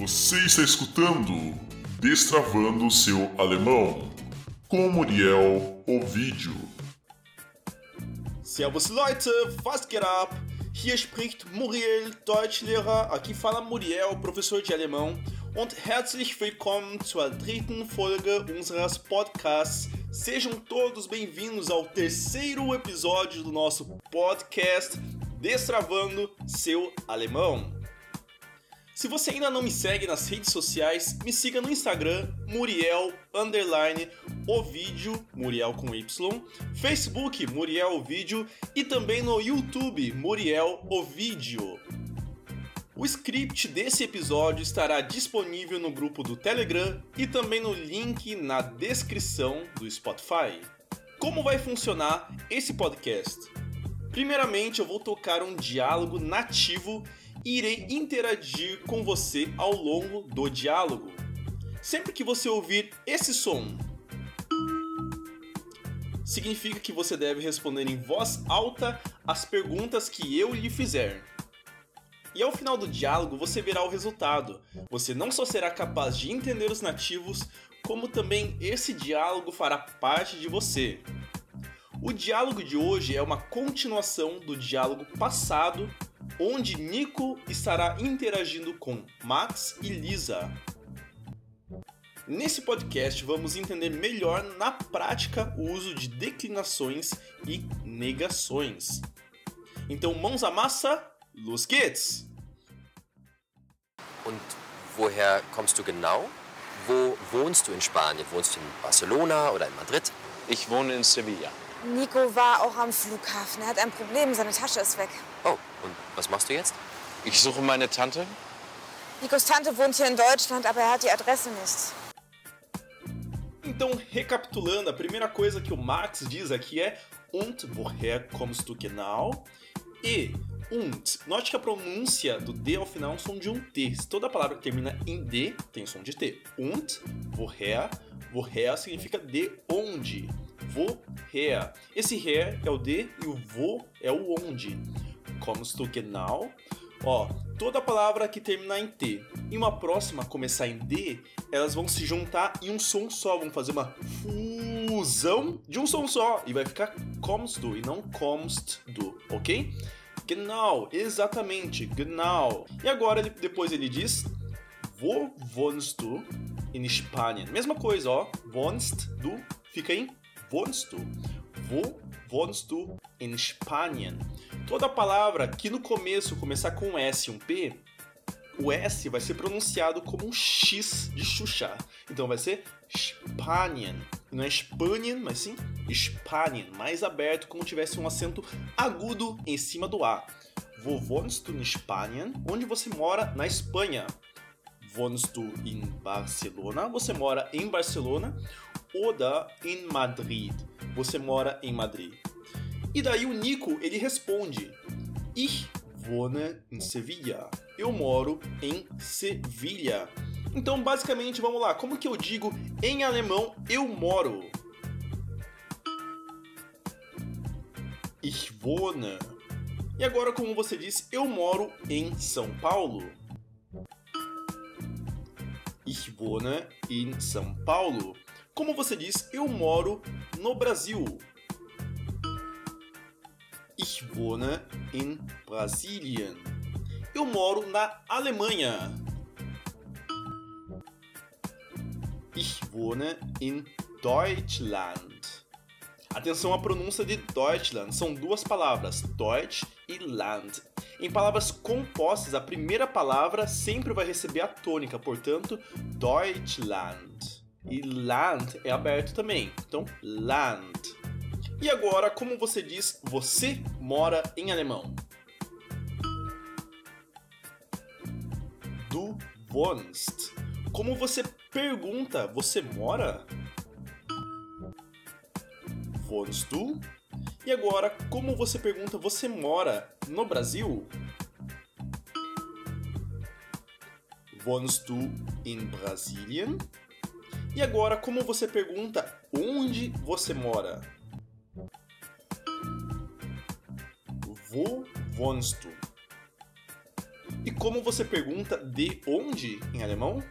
Você está escutando Destravando o seu alemão com Muriel Ovidio. Servus Leute, was geht ab? Hier spricht Muriel, Deutschlehrer. Aqui fala Muriel, professor de alemão. Und herzlich willkommen zur dritten Folge unseres Podcasts. Sejam todos bem-vindos ao terceiro episódio do nosso podcast Destravando seu alemão. Se você ainda não me segue nas redes sociais, me siga no Instagram, Muriel underline Ovídio, Muriel com Y, Facebook, Muriel Ovídio e também no YouTube, Muriel Ovídio. O script desse episódio estará disponível no grupo do Telegram e também no link na descrição do Spotify. Como vai funcionar esse podcast? Primeiramente, eu vou tocar um diálogo nativo e irei interagir com você ao longo do diálogo. Sempre que você ouvir esse som, significa que você deve responder em voz alta as perguntas que eu lhe fizer. E ao final do diálogo você verá o resultado. Você não só será capaz de entender os nativos, como também esse diálogo fará parte de você. O diálogo de hoje é uma continuação do diálogo passado onde Nico estará interagindo com Max e Lisa. Nesse podcast vamos entender melhor na prática o uso de declinações e negações. Então, mãos à massa, los geht's! Und woher kommst du genau? Wo wohnst du in Spanien? Wohnst du in Barcelona oder in Madrid? Ich wohne in Sevilla. Nico war auch am Flughafen. Er hat ein Problem, seine Tasche ist weg. Oh, und was machst du jetzt? Ich suche meine Tante. Nikos Tante wohnt hier in Deutschland, aber er hat die Adresse nicht. Então, recapitulando, a primeira coisa que o Max diz aqui é Und woher kommst du genau? E und. Note que a pronúncia do D ao final é um som de um T. Se toda palavra que termina em D tem som de T. Und, woher, woher significa de onde. Woher. Esse her é o de e o wo é o onde. Kommst du genau? Ó, toda palavra que terminar em T e uma próxima começar em D, elas vão se juntar em um som só, vão fazer uma fusão de um som só e vai ficar kommst du e não kommst du, ok? Genau, exatamente, genau. E agora depois ele diz Wo wohnst du in Spanien? Mesma coisa, ó. Wohnst du fica em wohnst du. Wo wohnst du in Spanien? Toda palavra que no começo começar com S e um P, o S vai ser pronunciado como um X de Xuxa. Então vai ser Spanien. Não é Spanien, mas sim Spanien. Mais aberto, como tivesse um acento agudo em cima do A. Wo wohnst du in Spanien? Onde você mora na Espanha? Wohnst du in Barcelona? Você mora em Barcelona. Oder in Madrid? Você mora em Madrid. E daí o Nico, ele responde: Ich wohne in Sevilla. Eu moro em Sevilha. Então, basicamente, vamos lá. Como que eu digo em alemão eu moro? Ich wohne. E agora, como você disse, eu moro em São Paulo. Ich wohne in São Paulo. Como você diz, eu moro no Brasil. Ich wohne in Brasilien. Eu moro na Alemanha. Ich wohne in Deutschland. Atenção à pronúncia de Deutschland. São duas palavras, Deutsch e Land. Em palavras compostas, a primeira palavra sempre vai receber a tônica, portanto, Deutschland. E Land é aberto também, então Land. E agora, como você diz você mora em alemão? Du wohnst. Como você pergunta, você mora? Wohnst du? E agora, como você pergunta, você mora no Brasil? Wohnst du in Brasilien? E agora, como você pergunta, onde você mora? Wo wohnst du? E como você pergunta de onde em alemão?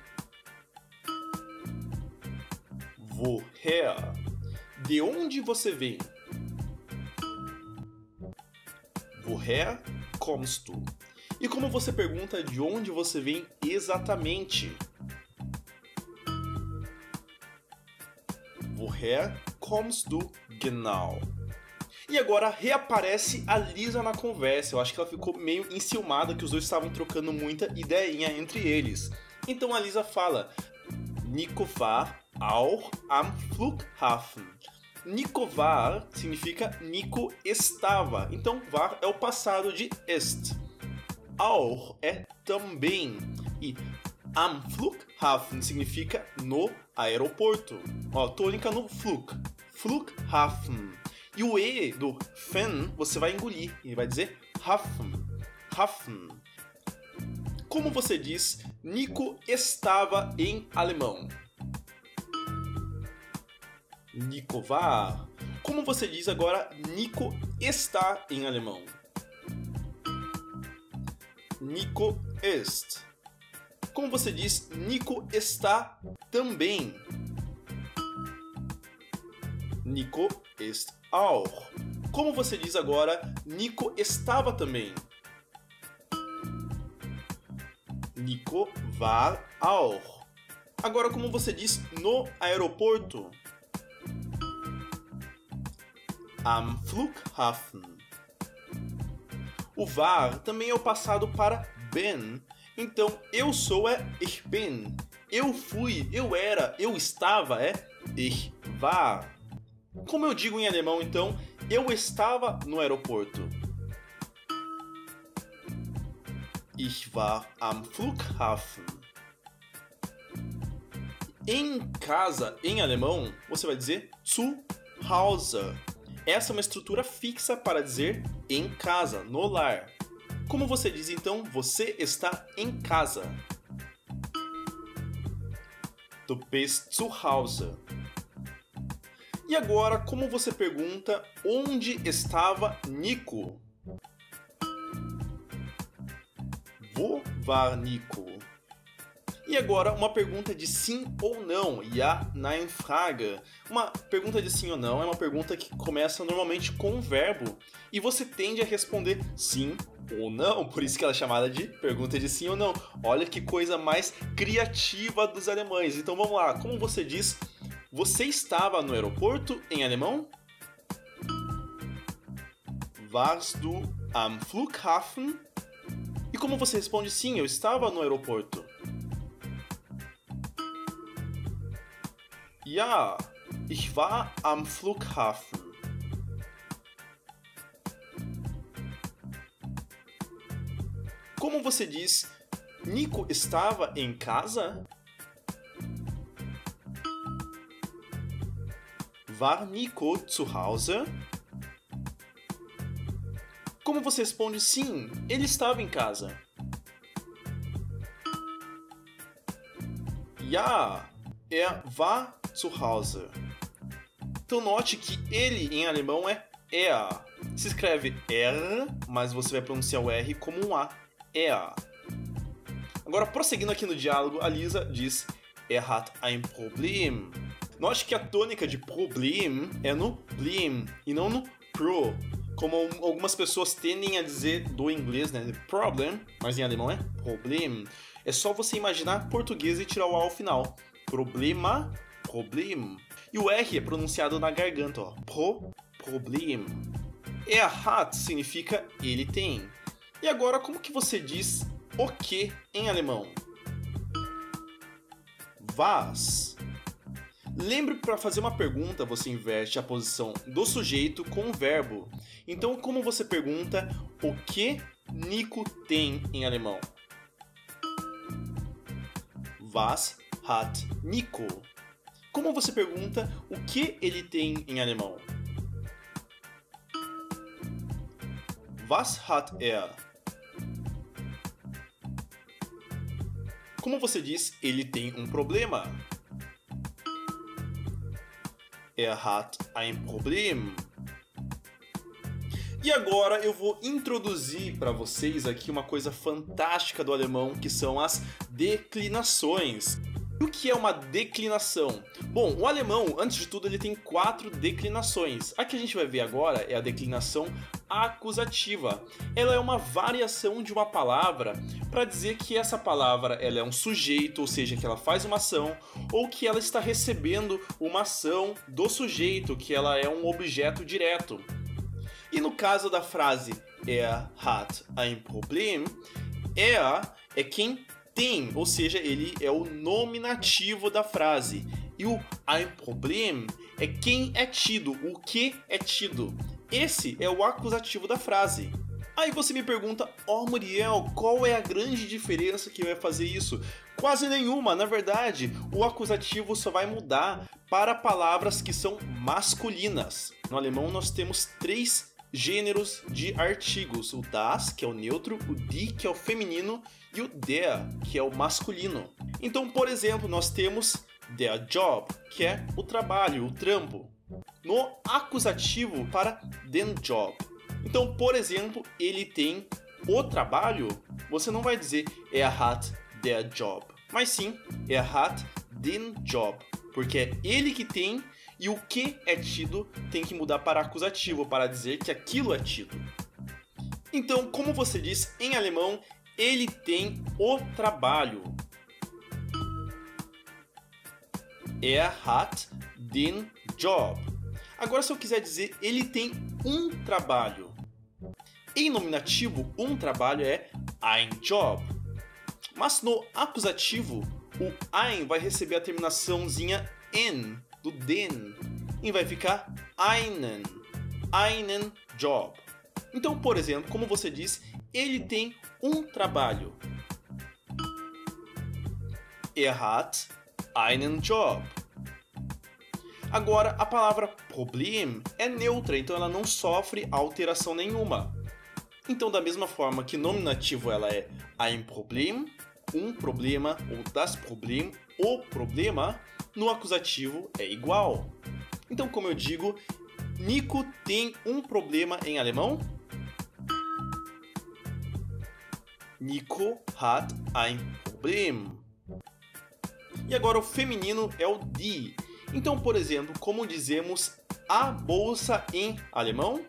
Woher? De onde você vem? Woher kommst du? E como você pergunta de onde você vem exatamente? Woher kommst du genau? E agora reaparece a Lisa na conversa. Eu acho que ela ficou meio enciumada que os dois estavam trocando muita ideinha entre eles. Então a Lisa fala: Nico war auch am Flughafen. Nico war significa Nico estava. Então war é o passado de est. Auch é também. E am Flughafen significa no aeroporto. Ó, tônica no Flug. Flughafen. E o E do Fen você vai engolir e vai dizer Hafen. Hafen. Como você diz, Nico estava em alemão? Nico war. Como você diz agora, Nico está em alemão? Nico ist. Como você diz, Nico está também? Nico ist auch. Como você diz agora, Nico estava também? Nico war auch. Agora, como você diz no aeroporto? Am Flughafen. O war também é o passado para ben. Então, eu sou é ich bin. Eu fui, eu era, eu estava é ich war. Como eu digo em alemão, então, eu estava no aeroporto. Ich war am Flughafen. Em casa, em alemão, você vai dizer zu Hause. Essa é uma estrutura fixa para dizer em casa, no lar. Como você diz então, você está em casa? Du bist zu Hause. E agora, como você pergunta onde estava Nico? Wo war Nico? E agora, uma pergunta de sim ou não, Ja, Nein Frage. Uma pergunta de sim ou não é uma pergunta que começa normalmente com um verbo e você tende a responder sim ou não, por isso que ela é chamada de pergunta de sim ou não. Olha que coisa mais criativa dos alemães. Então vamos lá, como você diz você estava no aeroporto em alemão? Warst du am Flughafen? E como você responde sim, eu estava no aeroporto? Ja, ich war am Flughafen. Como você diz, Nico estava em casa? War Nico zu Hause? Como você responde sim, ele estava em casa? Ja, er war zu. Então note que ele em alemão é er. Se escreve er, mas você vai pronunciar o R como um A. Er. Agora, prosseguindo aqui no diálogo, a Lisa diz: Er hat ein Problem. Note que a tônica de problem é no blim e não no pro. Como algumas pessoas tendem a dizer do inglês, né? Problem, mas em alemão é problem. É só você imaginar português e tirar o A ao final. Problema, problem. E o R é pronunciado na garganta, ó. Pro, problem. Er hat significa ele tem. E agora, como que você diz o que em alemão? Was. Lembre para fazer uma pergunta você inverte a posição do sujeito com o verbo. Então, como você pergunta o que Nico tem em alemão? Was hat Nico? Como você pergunta o que ele tem em alemão? Was hat er? Como você diz, ele tem um problema? Er hat ein Problem. E agora eu vou introduzir para vocês aqui uma coisa fantástica do alemão, que são as declinações. O que é uma declinação? Bom, o alemão, antes de tudo, ele tem quatro declinações. A que a gente vai ver agora é a declinação acusativa. Ela é uma variação de uma palavra para dizer que essa palavra ela é um sujeito, ou seja, que ela faz uma ação, ou que ela está recebendo uma ação do sujeito, que ela é um objeto direto. E no caso da frase Er hat ein Problem, er é quem tem, ou seja, ele é o nominativo da frase. E o ein Problem é quem é tido, o que é tido. Esse é o acusativo da frase. Aí você me pergunta, ó oh, Muriel, qual é a grande diferença que vai fazer isso? Quase nenhuma, na verdade, o acusativo só vai mudar para palavras que são masculinas. No alemão nós temos três gêneros de artigos: o das, que é o neutro, o die, que é o feminino, e o der, que é o masculino. Então, por exemplo, nós temos der Job, que é o trabalho, o trampo, no acusativo para den Job. Então, por exemplo, ele tem o trabalho, você não vai dizer er hat der Job, mas sim er hat den Job, porque é ele que tem e o que é tido tem que mudar para acusativo para dizer que aquilo é tido. Então, como você diz em alemão, ele tem o trabalho. Er hat den Job. Agora, se eu quiser dizer ele tem um trabalho. Em nominativo, um trabalho é ein Job. Mas no acusativo, o ein vai receber a terminaçãozinha en den e vai ficar einen, einen Job. Então, por exemplo, como você diz, ele tem um trabalho. Er hat einen Job. Agora, a palavra Problem é neutra, então ela não sofre alteração nenhuma. Então, da mesma forma que nominativo ela é ein Problem, um problema, ou das Problem, o problema, no acusativo é igual. Então, como eu digo, Nico tem um problema em alemão? Nico hat ein Problem. E agora o feminino é o die. Então, por exemplo, como dizemos a bolsa em alemão?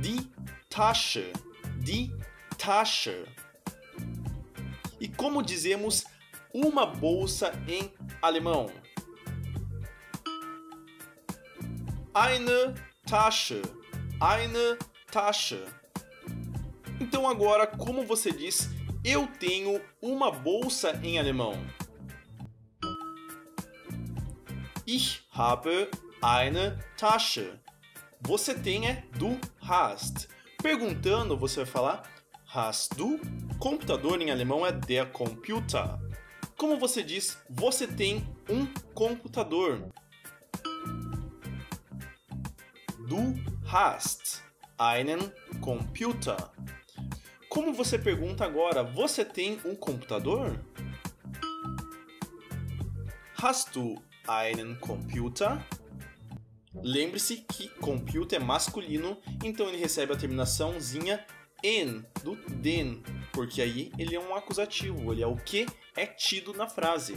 Die Tasche. Die Tasche. E como dizemos uma bolsa em alemão? Eine Tasche. Eine Tasche. Então agora, como você diz, eu tenho uma bolsa em alemão? Ich habe eine Tasche. Você tem é du hast. Perguntando, você vai falar Hast du? Computador em alemão é der Computer. Como você diz, você tem um computador. Du hast einen Computer. Como você pergunta agora, você tem um computador? Hast du einen Computer? Lembre-se que computer é masculino, então ele recebe a terminaçãozinha en do den, porque aí ele é um acusativo, ele é o que é tido na frase.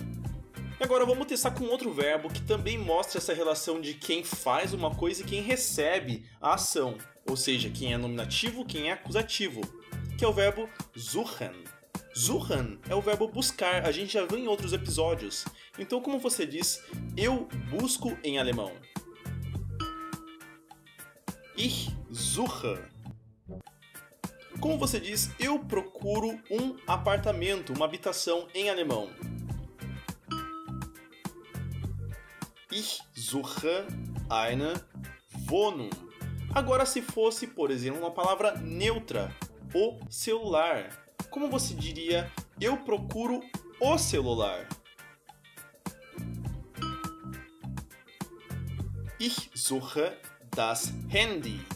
E agora vamos testar com outro verbo que também mostra essa relação de quem faz uma coisa e quem recebe a ação, ou seja, quem é nominativo, quem é acusativo, que é o verbo suchen. Suchen é o verbo buscar, a gente já viu em outros episódios. Então, como você diz, eu busco em alemão? Ich suche. Como você diz, eu procuro um apartamento, uma habitação em alemão? Ich suche eine Wohnung. Agora, se fosse, por exemplo, uma palavra neutra, o celular, como você diria, eu procuro o celular? Ich suche das Handy.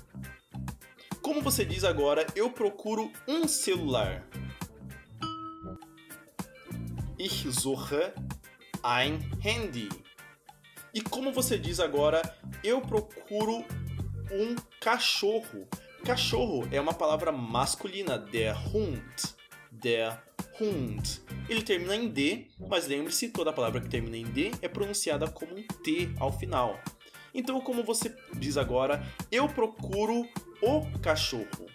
Como você diz agora, eu procuro um celular. Ich suche ein Handy. E como você diz agora, eu procuro um cachorro. Cachorro é uma palavra masculina, der Hund. Der Hund. Ele termina em D, mas lembre-se, toda palavra que termina em D é pronunciada como um T ao final. Então, como você diz agora, eu procuro o cachorro.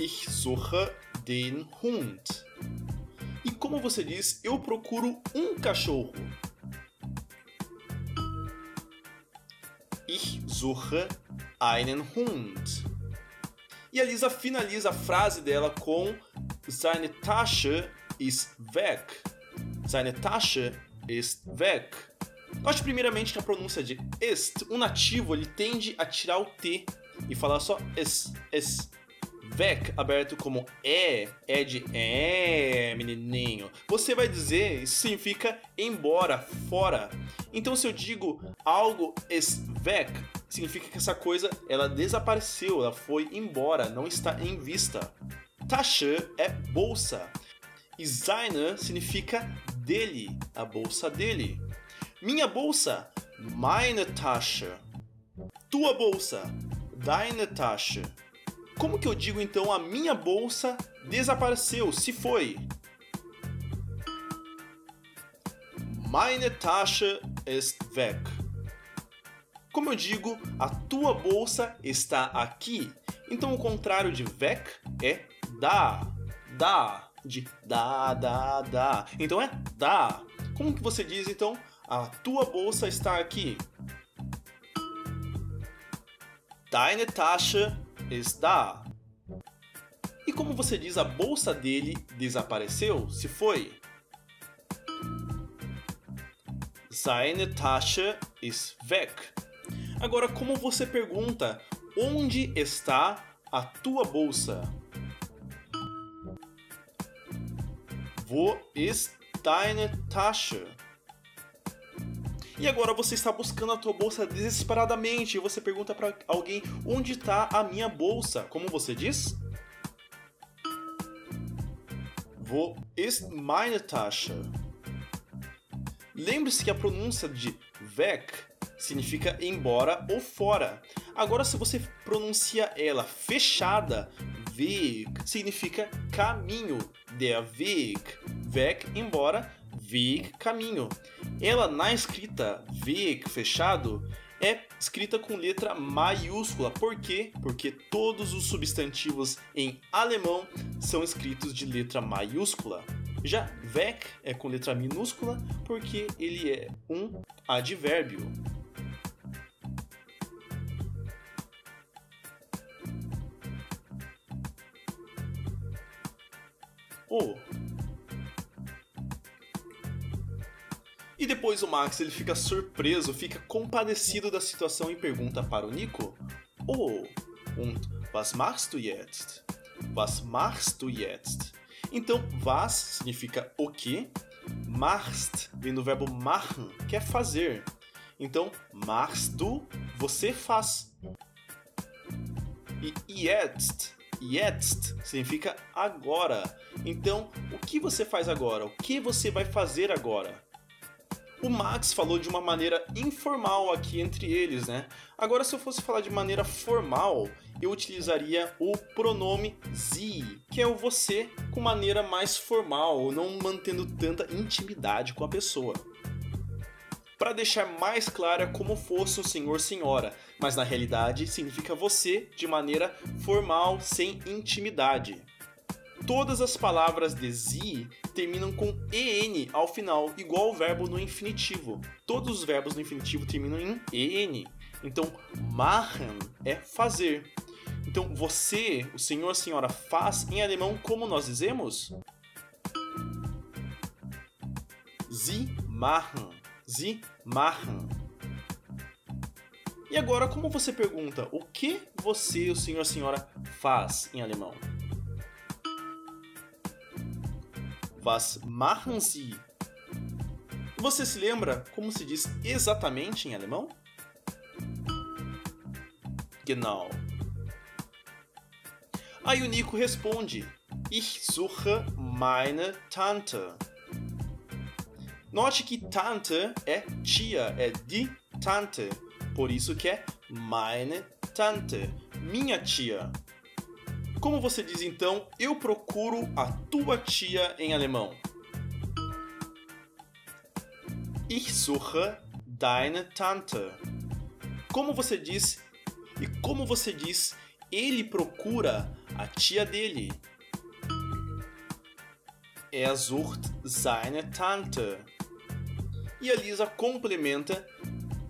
Ich suche den Hund. E como você diz, eu procuro um cachorro. Ich suche einen Hund. E a Lisa finaliza a frase dela com Seine Tasche ist weg. Seine Tasche ist weg. Note primeiramente que a pronúncia de est, o nativo, ele tende a tirar o T e falar só es, es. Vec, aberto como é, é de é, menininho. Você vai dizer, isso significa embora, fora. Então se eu digo algo es weg, significa que essa coisa ela desapareceu, ela foi embora, não está em vista. Tasche é bolsa. E seine significa dele, a bolsa dele. Minha bolsa, meine Tasche. Tua bolsa, deine Tasche. Como que eu digo então a minha bolsa desapareceu, se foi? Meine Tasche ist weg. Como eu digo, a tua bolsa está aqui. Então o contrário de weg é da. Da. De da, da, da. Então é da. Como que você diz então? A tua bolsa está aqui. Deine Tasche ist da. E como você diz, a bolsa dele desapareceu? Se foi? Seine Tasche ist weg. Agora, como você pergunta, onde está a tua bolsa? Wo ist deine Tasche? E agora você está buscando a tua bolsa desesperadamente e você pergunta para alguém onde está a minha bolsa. Como você diz? Wo ist meine Tasche? Lembre-se que a pronúncia de weg significa embora ou fora. Agora, se você pronuncia ela fechada, Weg significa caminho. Der Weg. Weg, embora, Weg, caminho. Ela na escrita Weg fechado é escrita com letra maiúscula. Por quê? Porque todos os substantivos em alemão são escritos de letra maiúscula. Já Weg é com letra minúscula porque ele é um advérbio. O E depois o Max ele fica surpreso, fica compadecido da situação e pergunta para o Nico: Oh, und was machst du jetzt? Was machst du jetzt? Então, was significa o que, machst vem do verbo machen, que é fazer. Então, machst du, você faz. E jetzt, jetzt significa agora. Então, o que você faz agora? O que você vai fazer agora? O Max falou de uma maneira informal aqui entre eles, né? Agora, se eu fosse falar de maneira formal, eu utilizaria o pronome sie, que é o você com maneira mais formal, não mantendo tanta intimidade com a pessoa. Para deixar mais clara como fosse o senhor senhora, mas na realidade significa você de maneira formal, sem intimidade. Todas as palavras de sie terminam com en ao final, igual o verbo no infinitivo. Todos os verbos no infinitivo terminam em en. Então, machen é fazer. Então, você, o senhor, a senhora, faz em alemão como nós dizemos? Sie machen. Sie machen. E agora, como você pergunta o que você, o senhor, a senhora, faz em alemão? Was machen Sie? Você se lembra como se diz exatamente em alemão? Genau. Aí o Nico responde: Ich suche meine Tante. Note que Tante é tia, é die Tante. Por isso que é meine Tante, minha tia. Como você diz então, eu procuro a tua tia em alemão? Ich suche deine Tante. Como você diz e como você diz, ele procura a tia dele. Er sucht seine Tante. E a Lisa complementa: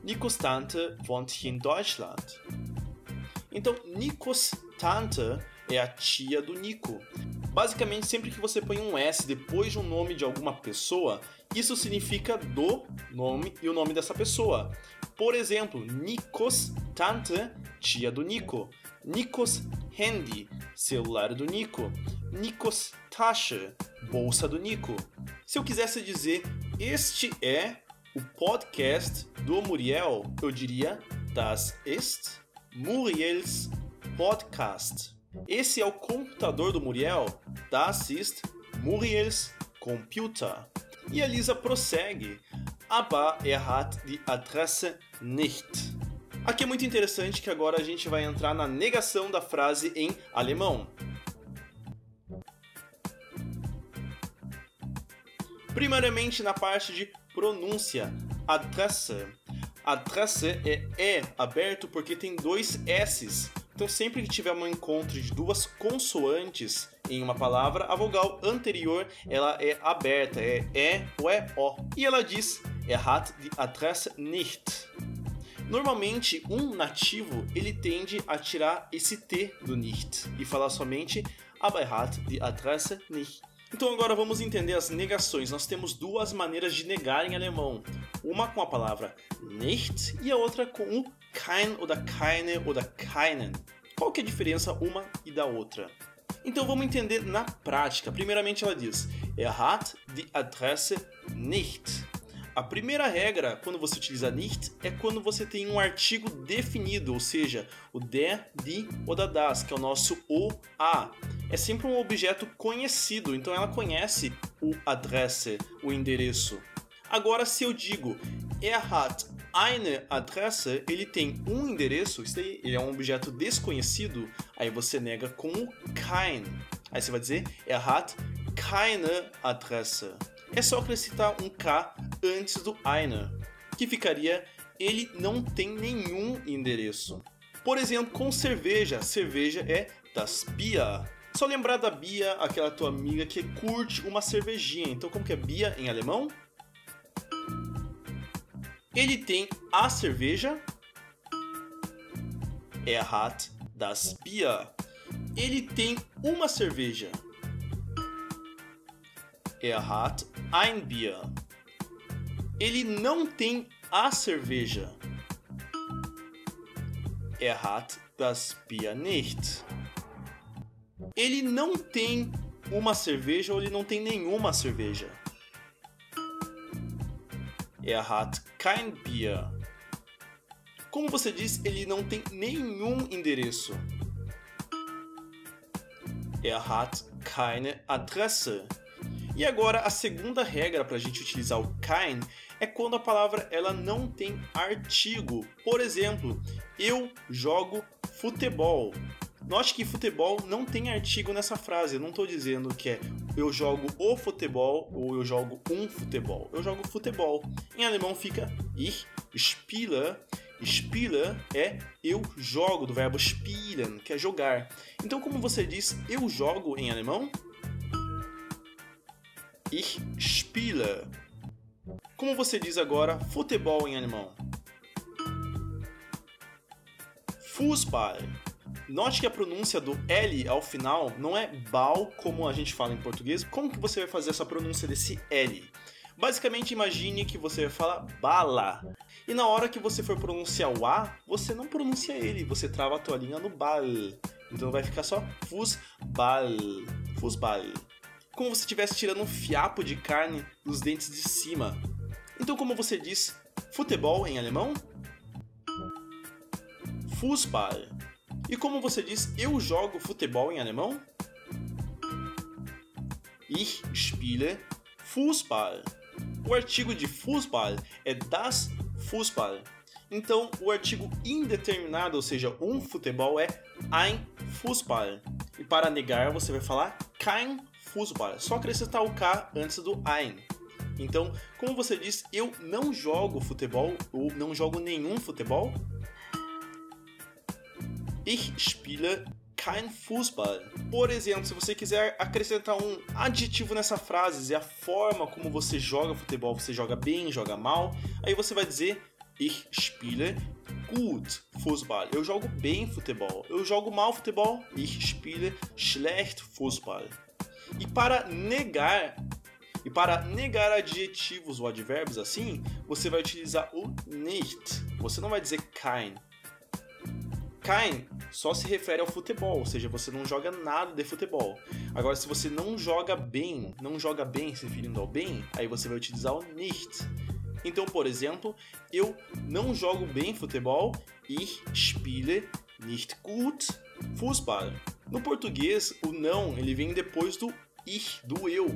Nikos Tante wohnt in Deutschland. Então, Nikos Tante é a tia do Nico. Basicamente, sempre que você põe um S depois de um nome de alguma pessoa, isso significa do nome e o nome dessa pessoa. Por exemplo, Nikos Tante, tia do Nico. Nikos Handy, celular do Nico. Nikos Tasche, bolsa do Nico. Se eu quisesse dizer este é o podcast do Muriel, eu diria Das ist Muriels Podcast. Esse é o computador do Muriel. Das ist Muriels Computer. E a Lisa prossegue. Aber er hat die Adresse nicht. Aqui é muito interessante que agora a gente vai entrar na negação da frase em alemão. Primeiramente na parte de pronúncia. Adresse. Adresse é E aberto porque tem dois S's. Então sempre que tiver um encontro de duas consoantes em uma palavra, a vogal anterior ela é aberta, é E ou é O. E ela diz Er hat die Adresse nicht. Normalmente, um nativo ele tende a tirar esse T do nicht e falar somente Aber er hat die Adresse nicht. Então agora vamos entender as negações. Nós temos duas maneiras de negar em alemão. Uma com a palavra nicht e a outra com o kein oder keine oder keinen. Qual que é a diferença uma e da outra? Então vamos entender na prática. Primeiramente ela diz: Er hat die Adresse nicht. A primeira regra quando você utiliza nicht é quando você tem um artigo definido, ou seja, o der, die ou da das, que é o nosso o, a. É sempre um objeto conhecido, então ela conhece o adresse, o endereço. Agora, se eu digo er hat eine Adresse, ele tem um endereço, isso aí, ele é um objeto desconhecido, aí você nega com o kein. Aí você vai dizer er hat keine Adresse. É só acrescentar um K antes do eine, que ficaria ele não tem nenhum endereço. Por exemplo, com cerveja, cerveja é das Bier. Só lembrar da Bia, aquela tua amiga que curte uma cervejinha. Então, como que é Bia em alemão? Ele tem a cerveja. Er hat das Bier. Ele tem uma cerveja. Er hat ein Bier. Ele não tem a cerveja. Er hat das Bier nicht. Ele não tem uma cerveja ou ele não tem nenhuma cerveja. Er hat kein. Como você diz, ele não tem nenhum endereço. Er hat keine Adresse. E agora a segunda regra para a gente utilizar o kein é quando a palavra ela não tem artigo. Por exemplo, eu jogo futebol. Note que futebol não tem artigo nessa frase. Eu não estou dizendo que é eu jogo o futebol ou eu jogo um futebol. Eu jogo futebol. Em alemão fica ich spiele. Spiele é eu jogo, do verbo spielen, que é jogar. Então, como você diz eu jogo em alemão? Ich spiele. Como você diz agora futebol em alemão? Fußball. Note que a pronúncia do L ao final não é bal como a gente fala em português. Como que você vai fazer essa pronúncia desse L? Basicamente, imagine que você vai falar bala. E na hora que você for pronunciar o A, você não pronuncia ele, você trava a tua língua no bal. Então vai ficar só fusbal, fusbal. Como se estivesse tirando um fiapo de carne dos dentes de cima. Então como você diz futebol em alemão? Fußball. E como você diz eu jogo futebol em alemão? Ich spiele Fußball. O artigo de Fußball é das Fußball. Então, o artigo indeterminado, ou seja, um futebol, é ein Fußball. E para negar, você vai falar kein Fußball. Só acrescentar o K antes do ein. Então, como você diz, eu não jogo futebol ou não jogo nenhum futebol. Ich spiele kein Fußball. Por exemplo, se você quiser acrescentar um adjetivo nessa frase, dizer a forma como você joga futebol, você joga bem, joga mal, aí você vai dizer Ich spiele gut Fußball. Eu jogo bem futebol. Eu jogo mal futebol. Ich spiele schlecht Fußball. E para negar e para negar adjetivos ou advérbios assim, você vai utilizar o nicht. Você não vai dizer kein. Kein só se refere ao futebol, ou seja, você não joga nada de futebol. Agora, se você não joga bem, não joga bem se referindo ao bem, aí você vai utilizar o nicht. Então, por exemplo, eu não jogo bem futebol. Ich spiele nicht gut Fußball. No português, o não ele vem depois do ich, do eu.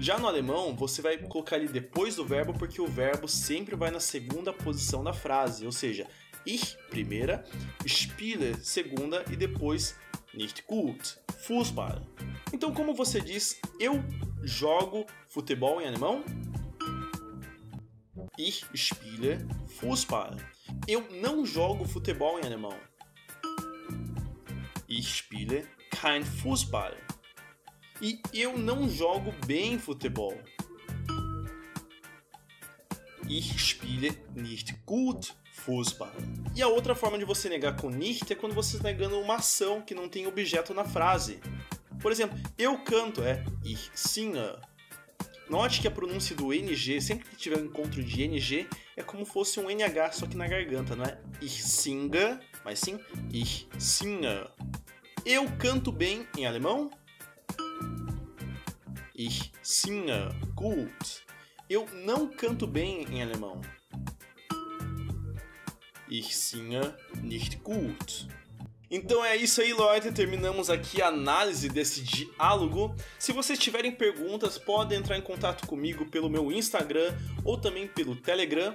Já no alemão, você vai colocar ele depois do verbo porque o verbo sempre vai na segunda posição da frase, ou seja, ich primeira, spiele segunda e depois nicht gut, Fußball. Então, como você diz, eu jogo futebol em alemão? Ich spiele Fußball. Eu não jogo futebol em alemão. Ich spiele kein Fußball. E eu não jogo bem futebol. Ich spiele nicht gut Fußball. E a outra forma de você negar com nicht é quando você está negando uma ação que não tem objeto na frase. Por exemplo, eu canto é ich singe. Note que a pronúncia do NG, sempre que tiver um encontro de NG, é como fosse um NH, só que na garganta, não é ich singe, mas sim ich singe. Eu canto bem em alemão? Ich singe gut. Eu não canto bem em alemão. Ich singe nicht gut. Então é isso aí, Leute. Terminamos aqui a análise desse diálogo. Se vocês tiverem perguntas, podem entrar em contato comigo pelo meu Instagram ou também pelo Telegram.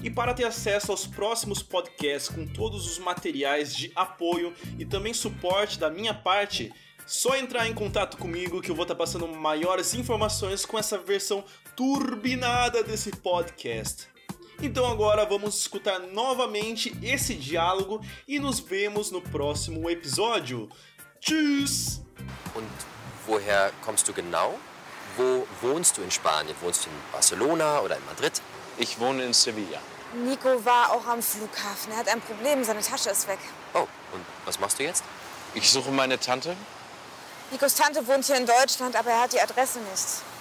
E para ter acesso aos próximos podcasts com todos os materiais de apoio e também suporte da minha parte, só entrar em contato comigo que eu vou estar passando maiores informações com essa versão turbinada desse podcast. Então agora vamos escutar novamente esse diálogo e nos vemos no próximo episódio. Tschüss! Und woher kommst du genau? Wo wohnst du in Spanien? Wohnst du in Barcelona oder in Madrid? Ich wohne in Sevilla. Nico war auch am Flughafen. Er hat ein Problem, seine Tasche ist weg. Oh, und was machst du jetzt? Ich suche meine Tante. Nikos Tante wohnt hier in Deutschland, aber er hat die Adresse nicht.